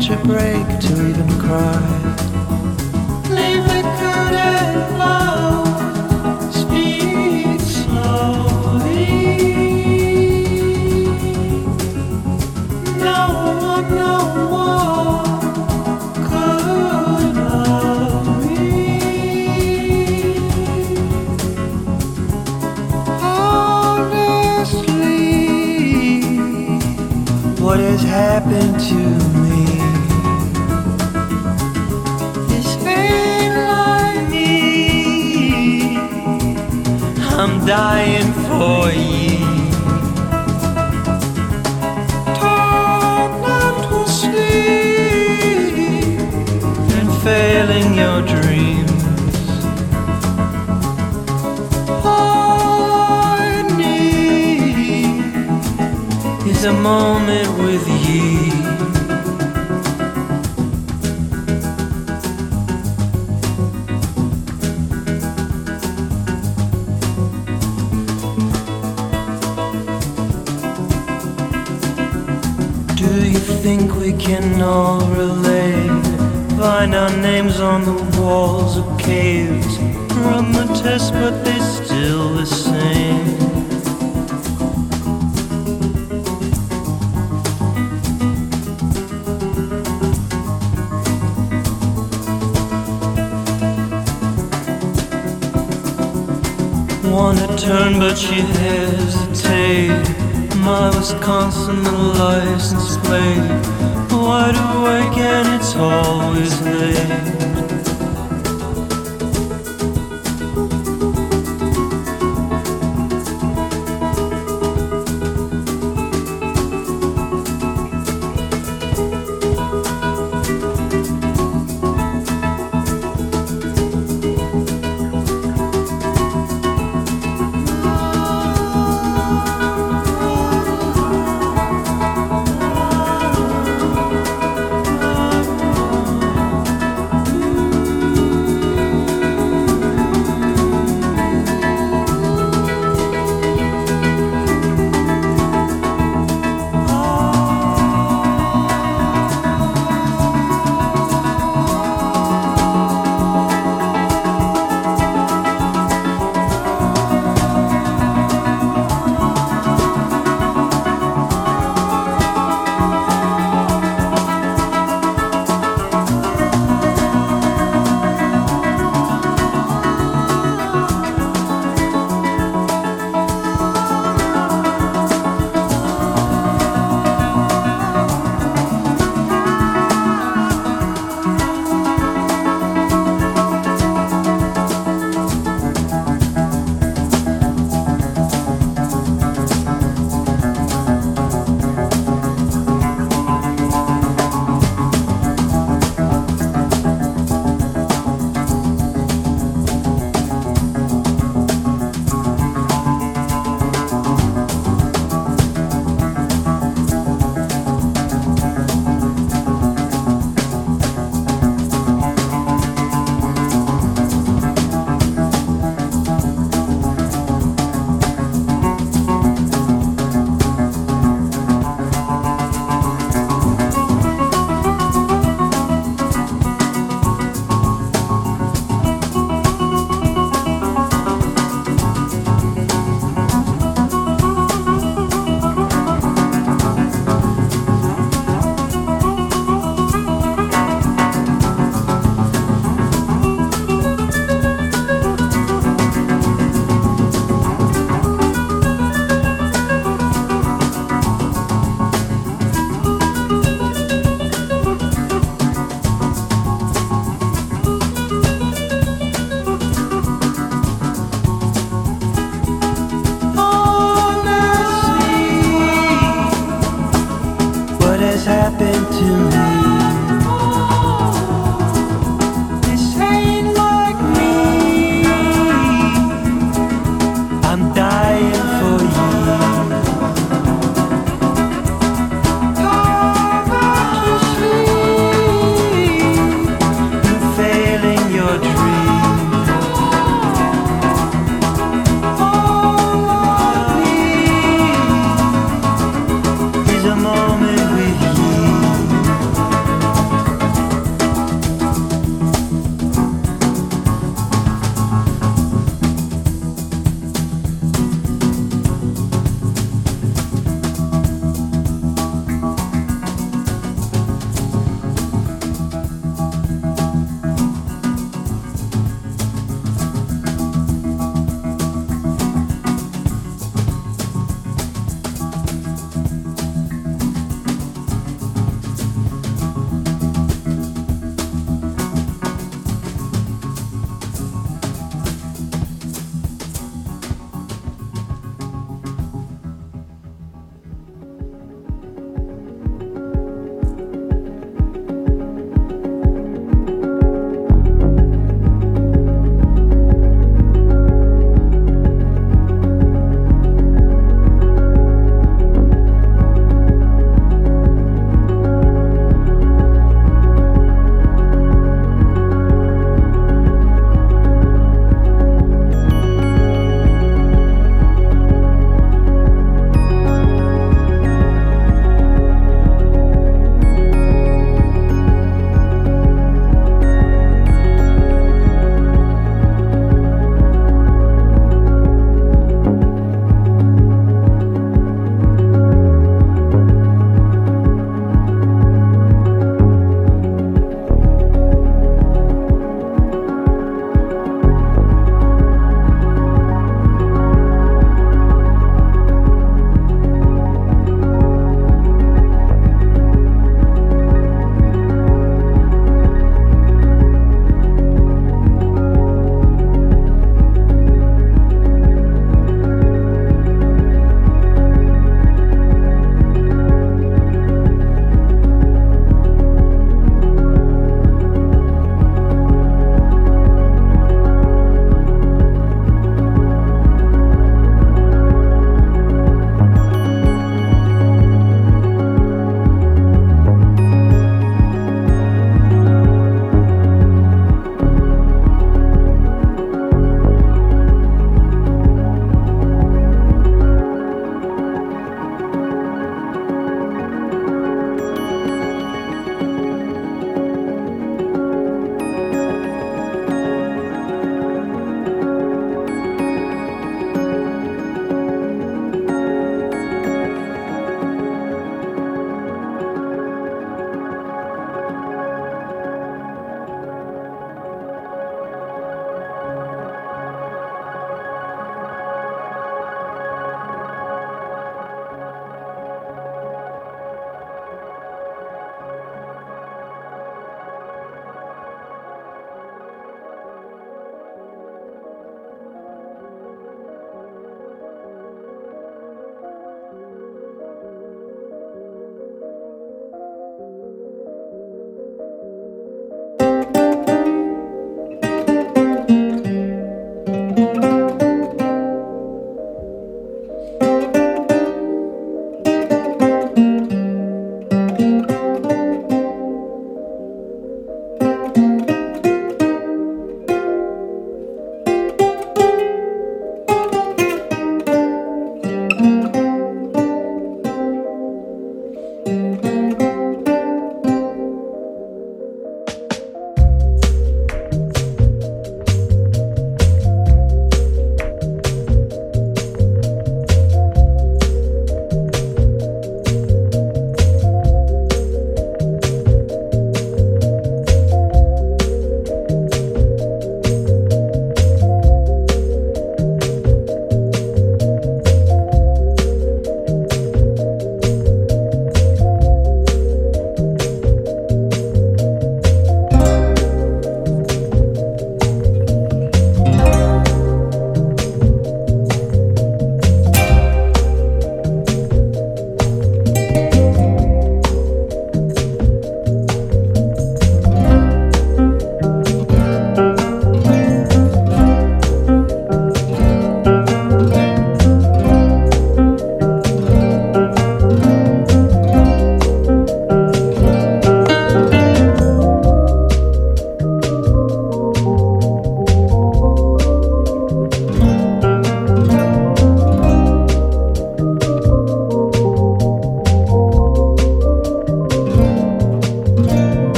catch a break to even cry. Leave the low. Speak slowly. No one, no one could love me. Honestly, what has happened to dying for you. Torn out to sleep and failing your dreams. All I need is a moment with you. Can all relate? Find our names on the walls of caves. Run the test, but they're still the same. Wanna turn, but she hesitates. My Wisconsin license plate. Wide awake and it's always late.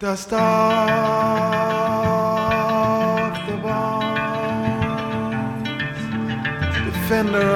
Dust off the bones, defender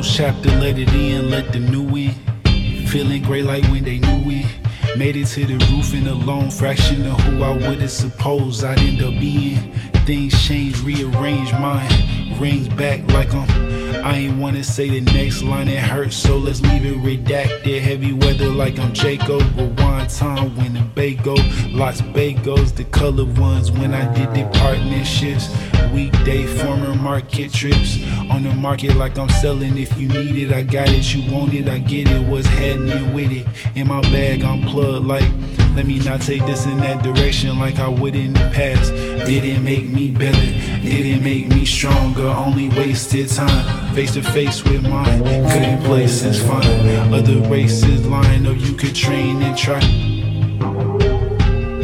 Close chapter, let it in, let the new in. Feeling great like when they knew it. Made it to the roof in a lone fraction of who I would've supposed I'd end up being. Things change, rearrange mine. Rings back like I'm. I ain't wanna say the next line it hurts, so let's leave it redacted. Heavy weather like I'm Jacob. Rewind time when the bay go. Lots bagels, the colored ones when I did the partnerships. Weekday former market trips on the market like I'm selling. If you need it, I got it. You want it, I get it. What's happening with it? In my bag, I'm plugged like. Let me not take this in that direction like I would in the past. Didn't make me better, didn't make me stronger. Only wasted time, face to face with mine. Couldn't play since fine. Other races lying, or you could train and try.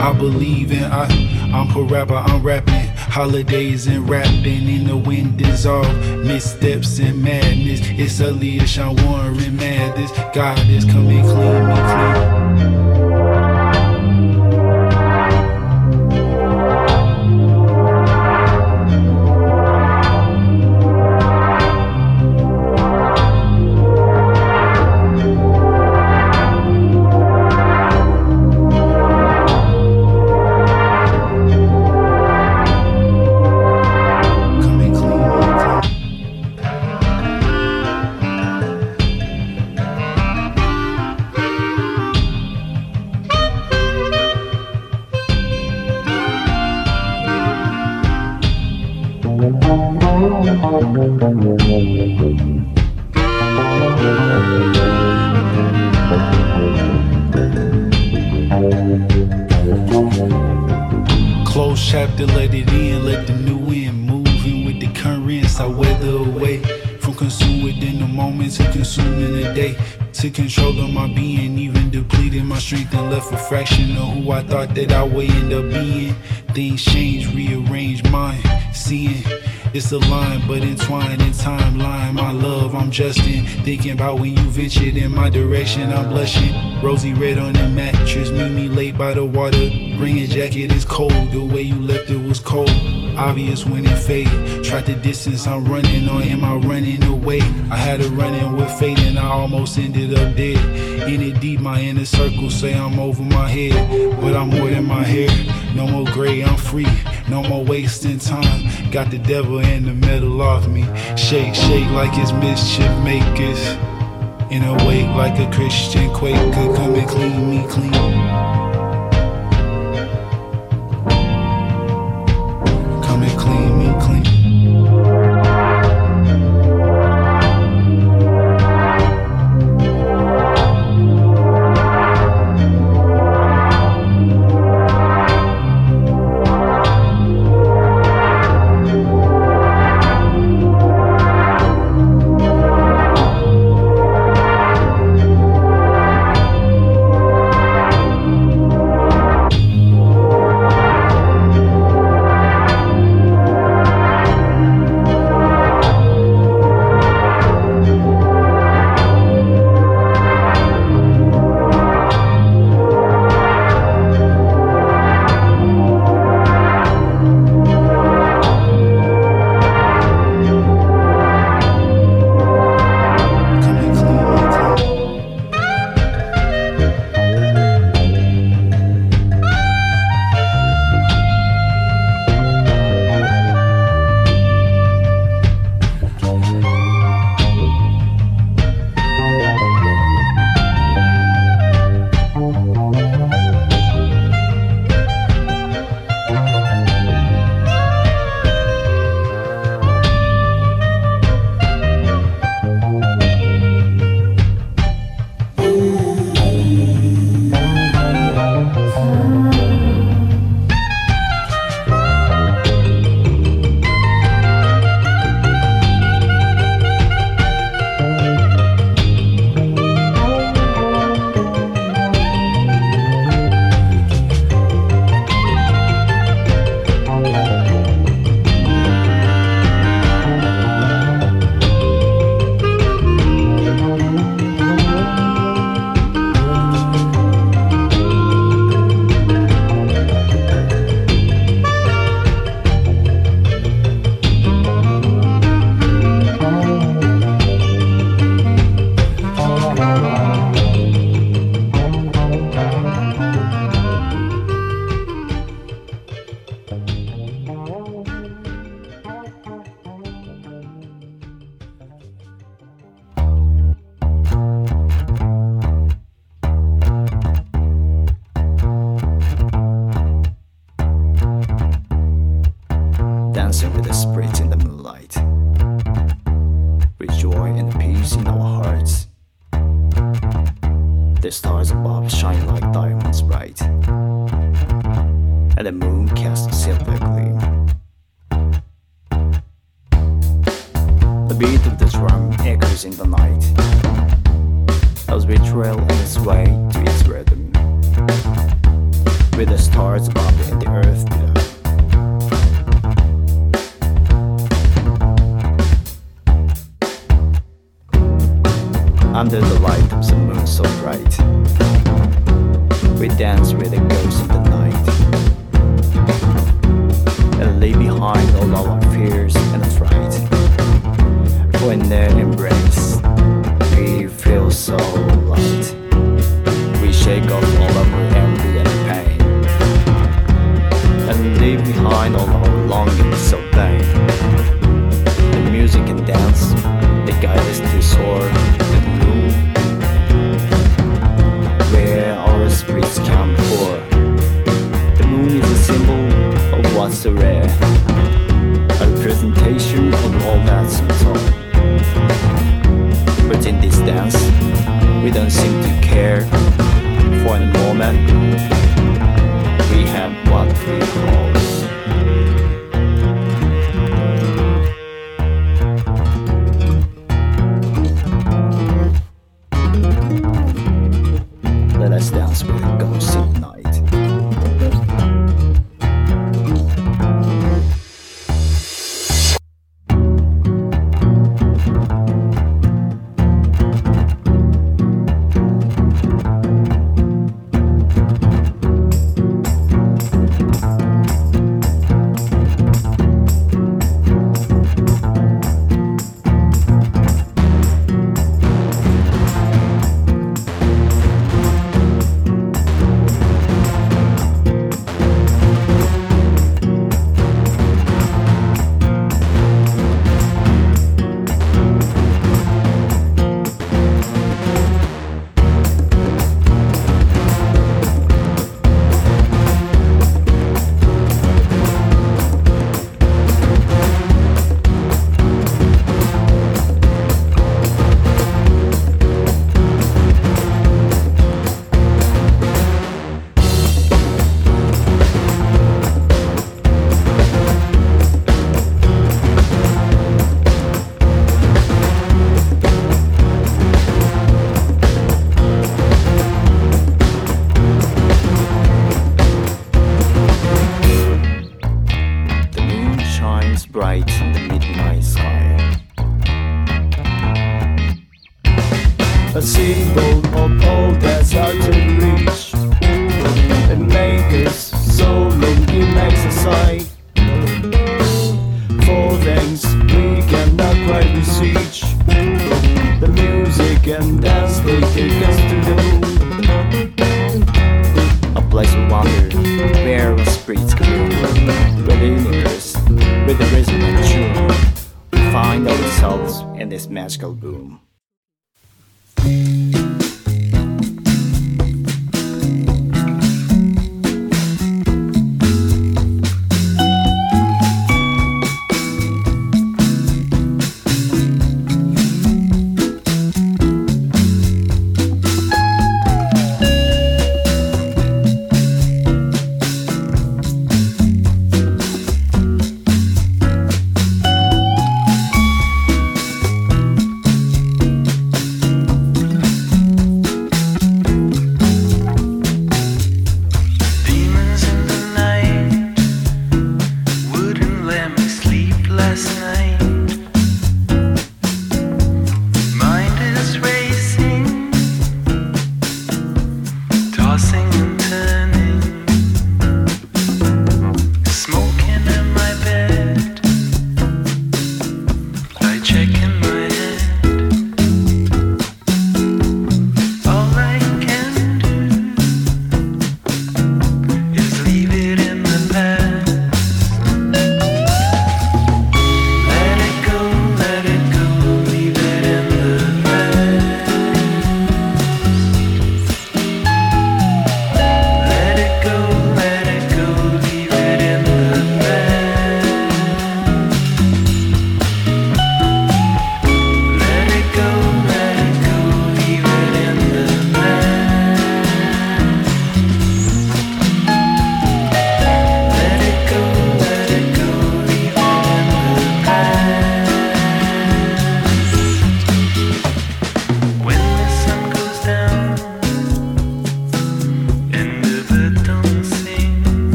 I believe in I. I'm a rapper, I'm rapping. Holidays and rapping in the wind dissolve. Missteps and madness. It's Aaliyah, Sean Warren, madness. God is coming clean me clean. It's a line, but entwined in timeline. My love, I'm Justin. Thinking about when you ventured in my direction, I'm blushing. Rosy red on the mattress, meet me late by the water. Bring a jacket, it's cold. The way you left it was cold. Obvious when it faded. Tried the distance I'm running or am I running away? I had a run-in with fate and I almost ended up dead. In it deep, my inner circle say I'm over my head, but I'm more than my hair. No more gray, I'm free. No more wasting time. Got the devil in the middle of me. Shake, shake like it's mischief makers. In a wake like a Christian Quaker, come and clean me clean.